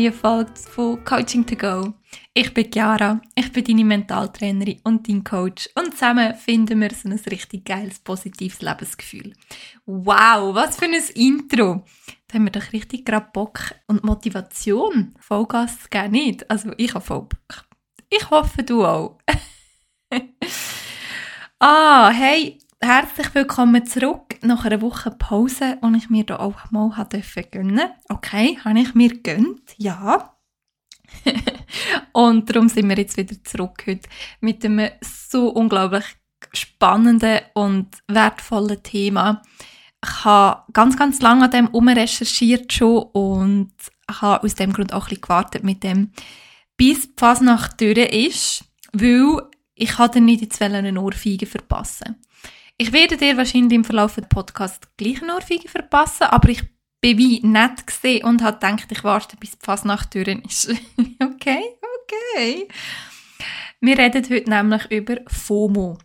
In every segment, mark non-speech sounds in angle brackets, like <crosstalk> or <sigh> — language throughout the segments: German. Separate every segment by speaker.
Speaker 1: neuen Folge von Coaching to Go. Ich bin Chiara, ich bin deine Mentaltrainerin und dein Coach und zusammen finden wir so ein richtig geiles, positives Lebensgefühl. Wow, was für ein Intro! Da haben wir doch richtig gerade Bock und Motivation, Vollgas geben, nicht? Also ich habe voll Bock. Ich hoffe, du auch. <laughs> ah, hey, herzlich willkommen zurück nach einer Woche Pause, und ich mir da auch mal durfte gönnen. Okay, habe ich mir gönnt, ja. <laughs> und darum sind wir jetzt wieder zurück heute mit einem so unglaublich spannenden und wertvollen Thema. Ich habe ganz, ganz lange an dem umrecherchiert schon und habe aus dem Grund auch ein bisschen gewartet mit dem, bis die Fasnacht durch ist, weil ich hatte nicht jetzt eine Ohrfeige verpassen ich werde dir wahrscheinlich im Verlauf des Podcasts gleich eine Ohrfeige verpassen, aber ich bin wie nett gesehen und habe gedacht, ich warte, bis die Fasnacht durch <laughs> ist. okay, okay. Wir reden heute nämlich über FOMO.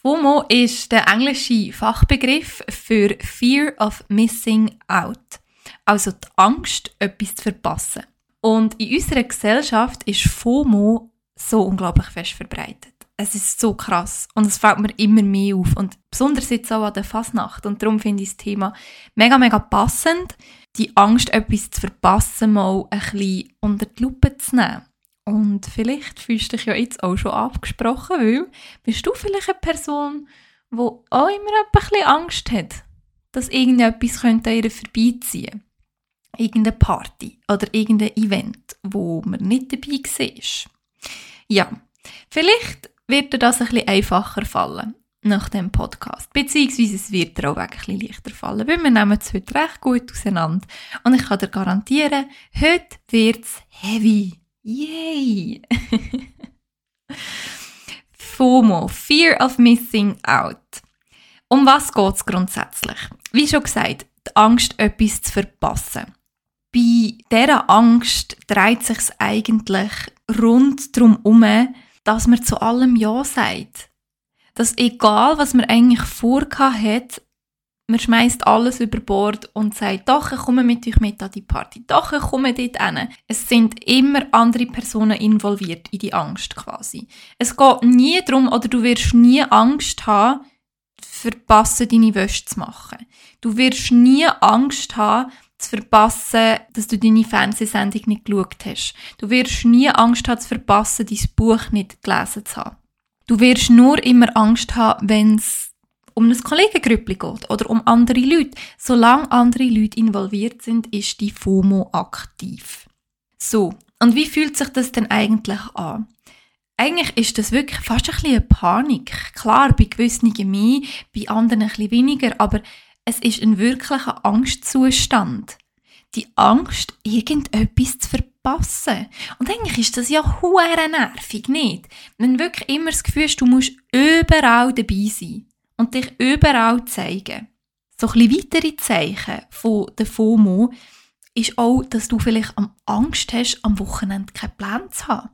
Speaker 1: FOMO ist der englische Fachbegriff für Fear of Missing Out. Also die Angst, etwas zu verpassen. Und in unserer Gesellschaft ist FOMO so unglaublich fest verbreitet es ist so krass und es fällt mir immer mehr auf und besonders jetzt auch an der Fasnacht und darum finde ich das Thema mega, mega passend, die Angst, etwas zu verpassen, mal ein bisschen unter die Lupe zu nehmen. Und vielleicht fühlst du dich ja jetzt auch schon abgesprochen, weil bist du vielleicht eine Person, die auch immer ein bisschen Angst hat, dass irgendetwas könnte an ihr vorbeiziehen Irgendeine Party oder irgendein Event, wo man nicht dabei war. Ja, vielleicht wird dir das ein bisschen einfacher fallen nach dem Podcast. Beziehungsweise es wird dir auch ein bisschen leichter fallen, weil wir nehmen es heute recht gut auseinander. Und ich kann dir garantieren, heute wird es heavy. Yay! <laughs> FOMO, Fear of Missing Out. Um was geht es grundsätzlich? Wie schon gesagt, die Angst, etwas zu verpassen. Bei dieser Angst dreht sich eigentlich rund darum herum, dass man zu allem Ja sagt. Dass egal, was man eigentlich vorgehabt hat, man schmeißt alles über Bord und sagt, doch, ich komme mit euch mit an die Party, doch, ich komme dort hin. Es sind immer andere Personen involviert in die Angst quasi. Es geht nie darum, oder du wirst nie Angst haben, verpassen, deine Wäsche zu machen. Du wirst nie Angst haben, zu verpassen, dass du deine Fernsehsendung nicht geschaut hast. Du wirst nie Angst haben zu verpassen, dein Buch nicht gelesen zu haben. Du wirst nur immer Angst haben, wenn es um ein Kollegengrüppli geht oder um andere Leute. Solange andere Leute involviert sind, ist die FOMO aktiv. So, und wie fühlt sich das denn eigentlich an? Eigentlich ist das wirklich fast ein bisschen eine Panik. Klar, bei gewissen mehr, bei anderen ein bisschen weniger, aber es ist ein wirklicher Angstzustand. Die Angst, irgendetwas zu verpassen. Und eigentlich ist das ja hure nervig, nicht? Wenn du wirklich immer das Gefühl hast, du musst überall dabei sein und dich überall zeigen. So ein weitere Zeichen von der FOMO ist auch, dass du vielleicht Angst hast, am Wochenende keinen Plan zu haben.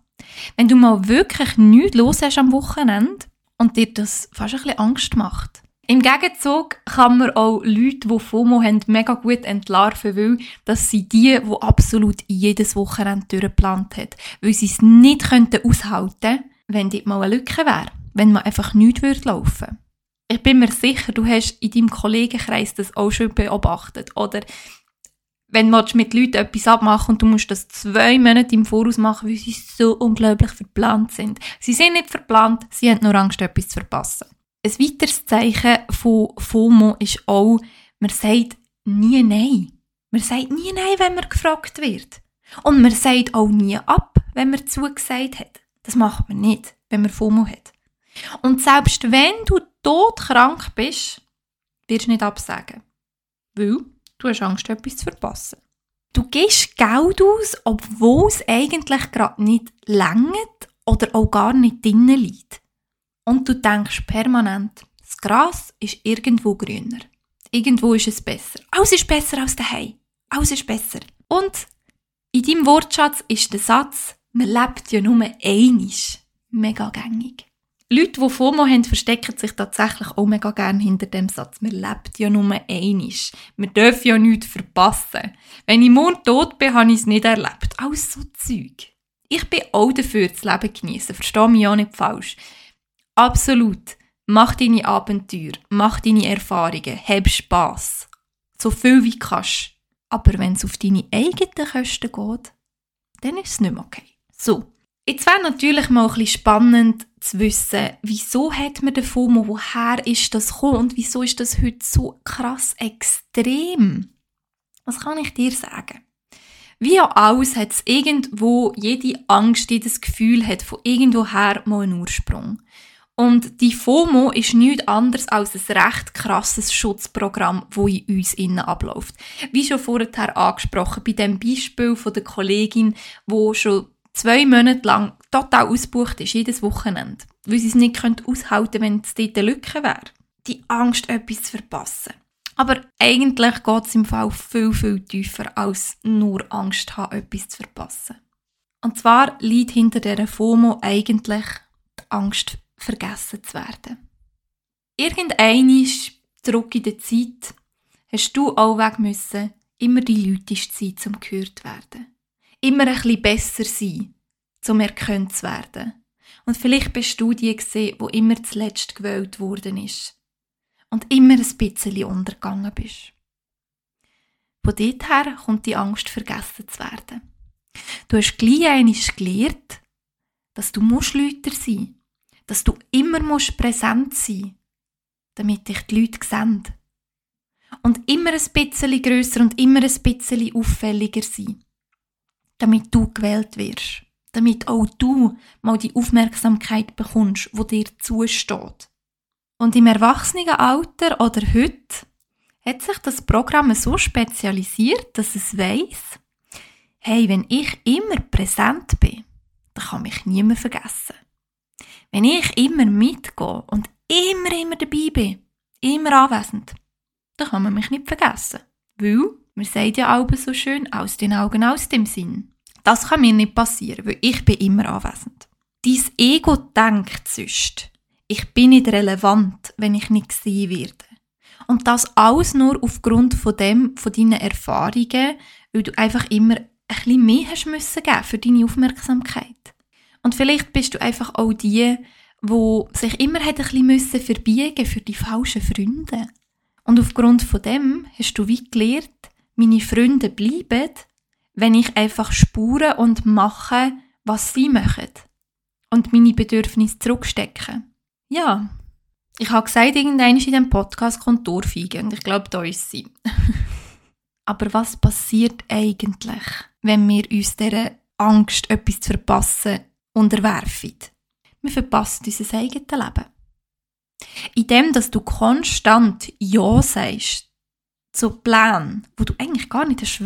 Speaker 1: Wenn du mal wirklich nichts los hast am Wochenende und dir das fast ein bisschen Angst macht, im Gegenzug kann man auch Leute, die FOMO haben, mega gut entlarven, weil das sind die, die absolut jedes Wochenende durchgeplant haben. Weil sie es nicht könnten aushalten wenn dort mal eine Lücke wäre. Wenn man einfach nichts würde laufen Ich bin mir sicher, du hast in deinem Kollegenkreis das auch schon beobachtet. Oder wenn du mit Leuten etwas abmachen und du musst das zwei Monate im Voraus machen, weil sie so unglaublich verplant sind. Sie sind nicht verplant, sie haben nur Angst, etwas zu verpassen. Ein weiteres Zeichen von FOMO ist auch, man sagt nie Nein. Man sagt nie Nein, wenn man gefragt wird. Und man sagt auch nie ab, wenn man zugesagt hat. Das macht man nicht, wenn man FOMO hat. Und selbst wenn du todkrank bist, wirst du nicht absagen. Weil du hast Angst, etwas zu verpassen. Du gehst Geld aus, obwohl es eigentlich gerade nicht längert oder auch gar nicht drinnen liegt. Und du denkst permanent, das Gras ist irgendwo grüner. Irgendwo ist es besser. Alles ist besser als daheim. Alles ist besser. Und in deinem Wortschatz ist der Satz, man lebt ja nur einisch, mega gängig. Leute, die FOMO haben, verstecken sich tatsächlich auch mega gerne hinter dem Satz. Man lebt ja nur einisch. Man darf ja nichts verpassen. Wenn ich morgen tot bin, habe ich es nicht erlebt. Alles so Zeug. Ich bin auch dafür, das Leben genießen. Verstehe mich auch nicht falsch. Absolut. Mach deine Abenteuer, mach deine Erfahrungen, hab Spass. So viel wie kannst. Aber wenn es auf deine eigenen Kosten geht, dann ist es nicht mehr okay. So. Jetzt wäre natürlich mal ein bisschen spannend zu wissen, wieso hat man den FOMO, woher ist das gekommen und wieso ist das heute so krass extrem? Was kann ich dir sagen? Wie auch alles hat es irgendwo jede Angst, jedes Gefühl hat von irgendwoher mal einen Ursprung. Und die FOMO ist nichts anderes als ein recht krasses Schutzprogramm, wo in uns innen abläuft. Wie schon vorher angesprochen, bei dem Beispiel von der Kollegin, wo schon zwei Monate lang total ausgebucht ist, jedes Wochenende, weil sie es nicht aushalten könnte, wenn es dort eine Lücke wäre. Die Angst, etwas zu verpassen. Aber eigentlich geht es im Fall viel, viel tiefer, als nur Angst haben, etwas zu verpassen. Und zwar liegt hinter dieser FOMO eigentlich die Angst vergessen zu werden. Irgendeinmal zurück in der Zeit hast du auch weg müssen, immer die Leute sein, zum gehört werden. Immer ein bisschen besser sein, zum erkannt zu werden. Und vielleicht bist du die gesehen, wo immer zuletzt gewählt worden ist. Und immer ein bisschen untergegangen bist. Von dort her kommt die Angst, vergessen zu werden. Du hast gleich einmal gelernt, dass du Leute sein musst dass du immer musst präsent sein damit dich die Leute sehen. Und immer ein bisschen grösser und immer ein bisschen auffälliger sein, damit du gewählt wirst, damit auch du mal die Aufmerksamkeit bekommst, wo dir zusteht. Und im Erwachsenenalter oder heute hat sich das Programm so spezialisiert, dass es weiss, hey, wenn ich immer präsent bin, dann kann mich niemand vergessen. Wenn ich immer mitgehe und immer, immer dabei bin, immer anwesend, dann kann man mich nicht vergessen. Weil, man sagt ja auch so schön, aus den Augen, aus dem Sinn. Das kann mir nicht passieren, weil ich bin immer anwesend. Dein Ego denkt sonst, ich bin nicht relevant, wenn ich nicht gesehen werde. Und das alles nur aufgrund von dem, von deinen Erfahrungen, weil du einfach immer ein bisschen mehr hast müssen geben für deine Aufmerksamkeit. Und vielleicht bist du einfach auch die, wo sich immer hat ein bisschen verbiegen für die falschen Freunde. Und aufgrund von dem hast du wie gelernt, meine Freunde bleiben, wenn ich einfach spure und mache, was sie machen. Und meine Bedürfnisse zurückstecken. Ja, ich habe gesagt, irgendwann in diesem Podcast kommt Dorfeige und ich glaube, da ist sie. <laughs> Aber was passiert eigentlich, wenn wir uns dieser Angst, etwas zu verpassen, unterwerfen. Wir verpassen unser eigenes Leben. Indem, dass du konstant Ja sagst zu Plänen, wo du eigentlich gar nicht hast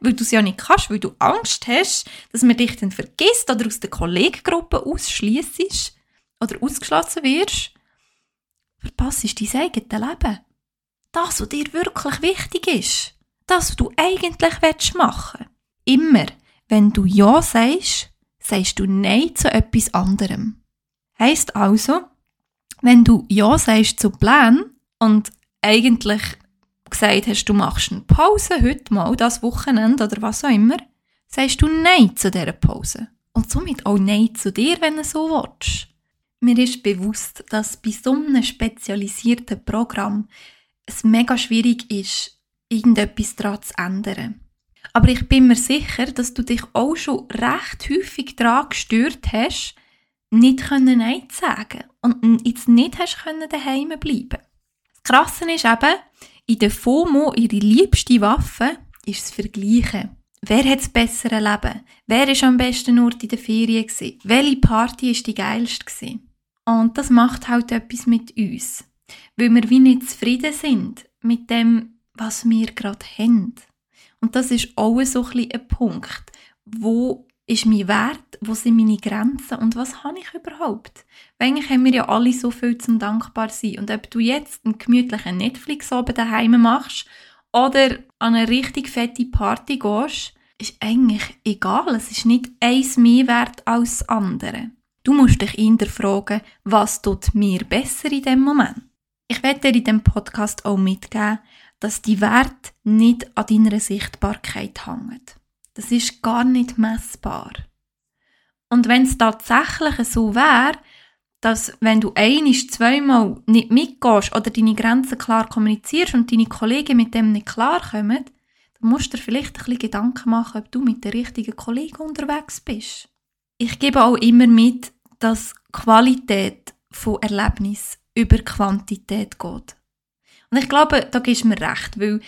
Speaker 1: weil du es ja nicht kannst, weil du Angst hast, dass man dich dann vergisst oder aus der Kollegengruppe ausschließt oder ausgeschlossen wirst, verpasst dein eigenes Leben. Das, was dir wirklich wichtig ist. Das, was du eigentlich machen willst. Immer, wenn du Ja sagst, sagst du Nein zu etwas anderem. Heißt also, wenn du Ja sagst zu Plan und eigentlich gesagt hast, du machst eine Pause heute mal, das Wochenende oder was auch immer, sagst du Nein zu dieser Pause. Und somit auch Nein zu dir, wenn du so willst. Mir ist bewusst, dass bei so einem spezialisierten Programm es mega schwierig ist, irgendetwas daran zu ändern. Aber ich bin mir sicher, dass du dich auch schon recht häufig daran gestört hast, nicht können Nein zu sagen und jetzt nicht hast können daheim bleiben. Das Krasse ist eben, in der FOMO ihre liebste Waffe ist das Vergleichen. Wer hat das bessere Leben? Wer ist am besten Ort in der Ferien gewesen? Welche Party ist die geilste? Und das macht halt etwas mit uns. Weil wir wie nicht zufrieden sind mit dem, was wir gerade haben. Und das ist auch so ein, ein Punkt. Wo ist mein Wert? Wo sind meine Grenzen? Und was habe ich überhaupt? Weil eigentlich haben wir ja alle so viel zum dankbar sein. Und ob du jetzt einen gemütlichen Netflix oben daheim machst oder an eine richtig fette Party gehst, ist eigentlich egal. Es ist nicht eins mehr wert als das andere. Du musst dich hinterfragen, was tut mir besser in dem Moment. Ich werde dir in dem Podcast auch mitgeben, dass die Wert nicht an deiner Sichtbarkeit hängen. Das ist gar nicht messbar. Und wenn es tatsächlich so wäre, dass wenn du einisch zweimal nicht mitgehst oder deine Grenzen klar kommunizierst und deine Kollegen mit dem nicht klarkommen, dann musst du dir vielleicht ein bisschen Gedanken machen, ob du mit den richtigen Kollegen unterwegs bist. Ich gebe auch immer mit, dass Qualität von Erlebnis über Quantität geht. Und ich glaube, da gibst du mir recht, weil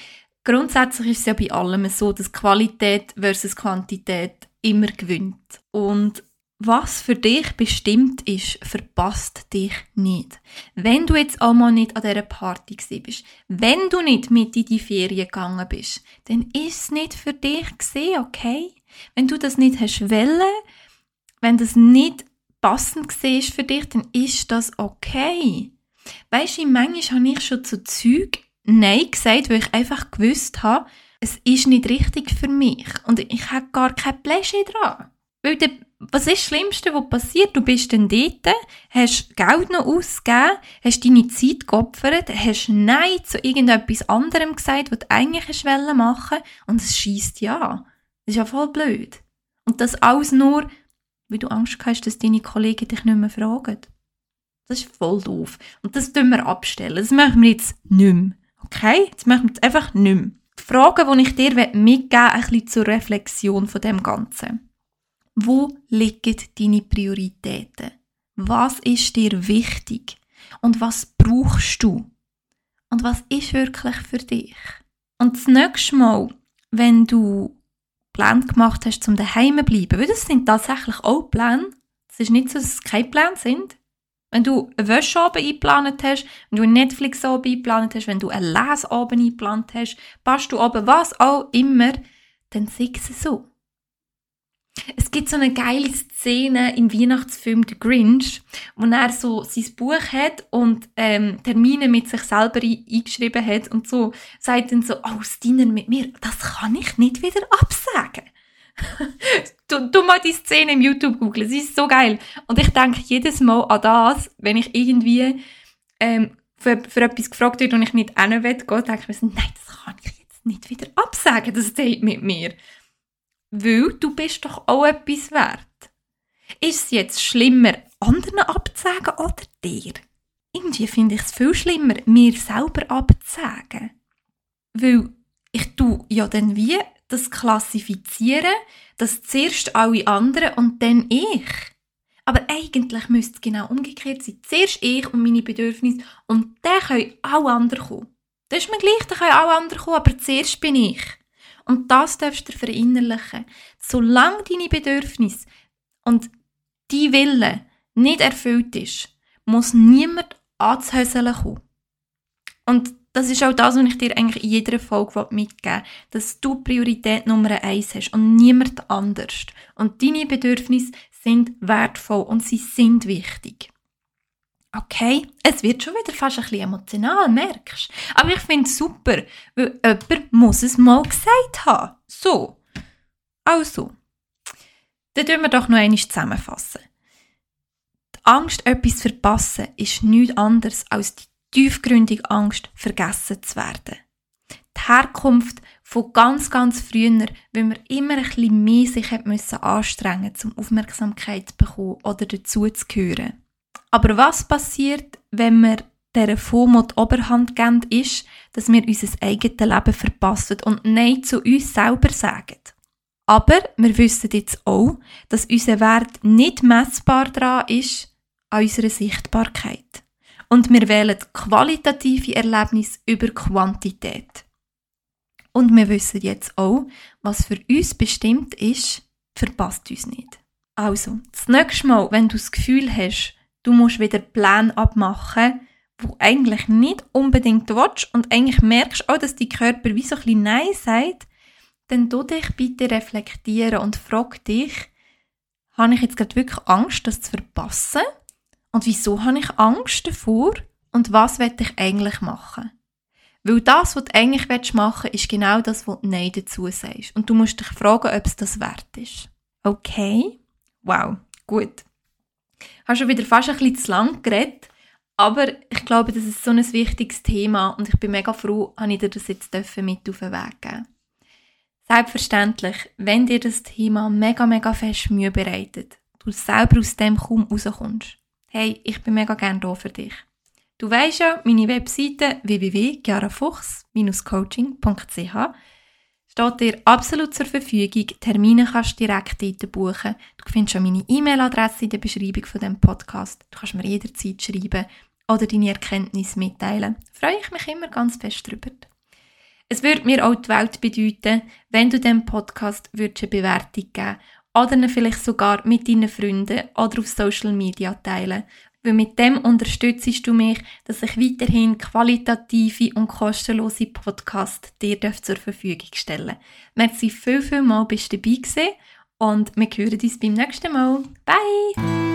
Speaker 1: grundsätzlich ist es ja bei allem so, dass Qualität versus Quantität immer gewinnt. Und was für dich bestimmt ist, verpasst dich nicht. Wenn du jetzt einmal nicht an dieser Party bist, wenn du nicht mit in die Ferien gegangen bist, dann ist es nicht für dich gesehen, okay? Wenn du das nicht hast wollen, wenn das nicht passend war für dich, dann ist das okay. Weißt du, manchmal habe ich schon zu Zeug Nein gesagt, weil ich einfach gewusst habe, es ist nicht richtig für mich und ich habe gar kein Pläschchen dran. Weil der, was ist das Schlimmste, was passiert? Du bist dann dort, hast Geld noch ausgegeben, hast deine Zeit geopfert, hast Nein zu irgendetwas anderem gesagt, was du eigentlich machen machen und es schießt ja. Das ist ja voll blöd. Und das alles nur, weil du Angst hast, dass deine Kollegen dich nicht mehr fragen. Das ist voll doof. Und das tun wir abstellen. Das machen wir jetzt nicht mehr. Okay? Das machen wir jetzt einfach nicht mehr. Die Fragen, die ich dir mitgeben möchte, ein bisschen zur Reflexion von dem Ganzen. Wo liegen deine Prioritäten? Was ist dir wichtig? Und was brauchst du? Und was ist wirklich für dich? Und das nächste Mal, wenn du Pläne gemacht hast, um daheim zu bleiben, weil das sind tatsächlich auch Pläne, es ist nicht so, dass es keine Pläne sind, wenn du einen Wäscheabend eingeplant hast, wenn du einen Netflix-Abend eingeplant hast, wenn du einen Lesabend eingeplant hast, passt du aber was auch immer, dann sag es so. Es gibt so eine geile Szene im Weihnachtsfilm The Grinch, wo er so sein Buch hat und ähm, Termine mit sich selber eingeschrieben hat und so sagt dann so, oh, das Dinner mit mir, das kann ich nicht wieder absagen. Du, du mal die Szene im YouTube googeln, sie ist so geil. Und ich denke jedes Mal an das, wenn ich irgendwie ähm, für, für etwas gefragt werde und ich nicht hin will, denke ich mir so, nein, das kann ich jetzt nicht wieder absagen, das Date mit mir. Weil du bist doch auch etwas wert. Ist es jetzt schlimmer, anderen abzusagen oder dir? Irgendwie finde ich es viel schlimmer, mir selber abzusagen. Weil ich tue ja dann wie das Klassifizieren, dass zuerst alle anderen und dann ich. Aber eigentlich müsste es genau umgekehrt sein. Zuerst ich und meine Bedürfnisse und dann können alle anderen kommen. Das ist mir gleich, dann können alle anderen kommen, aber zuerst bin ich. Und das darfst du verinnerlichen. Solange deine Bedürfnisse und die Wille nicht erfüllt ist, muss niemand anzuhäuseln kommen. Und das ist auch das, was ich dir eigentlich in jeder Folge mitgeben will, dass du Priorität Nummer eins hast und niemand anders. Und deine Bedürfnisse sind wertvoll und sie sind wichtig. Okay, es wird schon wieder fast ein bisschen emotional, merkst? Aber ich finde es super, weil jemand muss es mal gesagt haben. So. Also. Dann tun wir doch noch einmal zusammenfassen. Die Angst, etwas zu verpassen, ist nichts anderes als die tiefgründige Angst, vergessen zu werden. Die Herkunft von ganz, ganz früher, weil man immer ein bisschen mehr sich müssen anstrengen um Aufmerksamkeit zu bekommen oder dazu zu gehören. Aber was passiert, wenn wir dieser FOMO die Oberhand geben, ist, dass wir unser eigenes Leben verpassen und Nein zu uns selber sagen. Aber wir wissen jetzt auch, dass unser Wert nicht messbar daran ist an unserer Sichtbarkeit und wir wählen qualitative Erlebnisse über Quantität. Und wir wissen jetzt auch, was für uns bestimmt ist, verpasst uns nicht. Also, das nächste Mal, wenn du das Gefühl hast, du musst wieder Pläne abmachen, wo eigentlich nicht unbedingt willst und eigentlich merkst auch, dass dein Körper wie so ein bisschen Nein sagt, dann tu dich bitte reflektieren und frag dich, habe ich jetzt gerade wirklich Angst, das zu verpassen? Und wieso habe ich Angst davor? Und was will ich eigentlich machen? Weil das, was du eigentlich machen willst, ist genau das, was du Nein dazu sagst. Und du musst dich fragen, ob es das wert ist. Okay? Wow, gut. Ich habe schon wieder fast ein bisschen zu lang geredet, aber ich glaube, das ist so ein wichtiges Thema und ich bin mega froh, dass ich dir das jetzt mit auf den Weg geben Selbstverständlich, wenn dir das Thema mega, mega fest Mühe bereitet, du selber aus dem kaum rauskommst, hey, ich bin mega gerne da für dich. Du weißt ja, meine Webseite www.chiarafuchs-coaching.ch steht dir absolut zur Verfügung. Termine kannst du direkt dort buchen. Du findest auch meine E-Mail-Adresse in der Beschreibung von dem Podcast. Du kannst mir jederzeit schreiben oder deine Erkenntnisse mitteilen. Freue ich mich immer ganz fest drüber. Es würde mir auch die Welt bedeuten, wenn du dem Podcast eine Bewertung geben oder vielleicht sogar mit deinen Freunden oder auf Social Media teilen weil mit dem unterstützt du mich, dass ich weiterhin qualitative und kostenlose Podcasts dir zur Verfügung stellen Merci viel, viel mal, bist du dabei gewesen und wir hören uns beim nächsten Mal. Bye!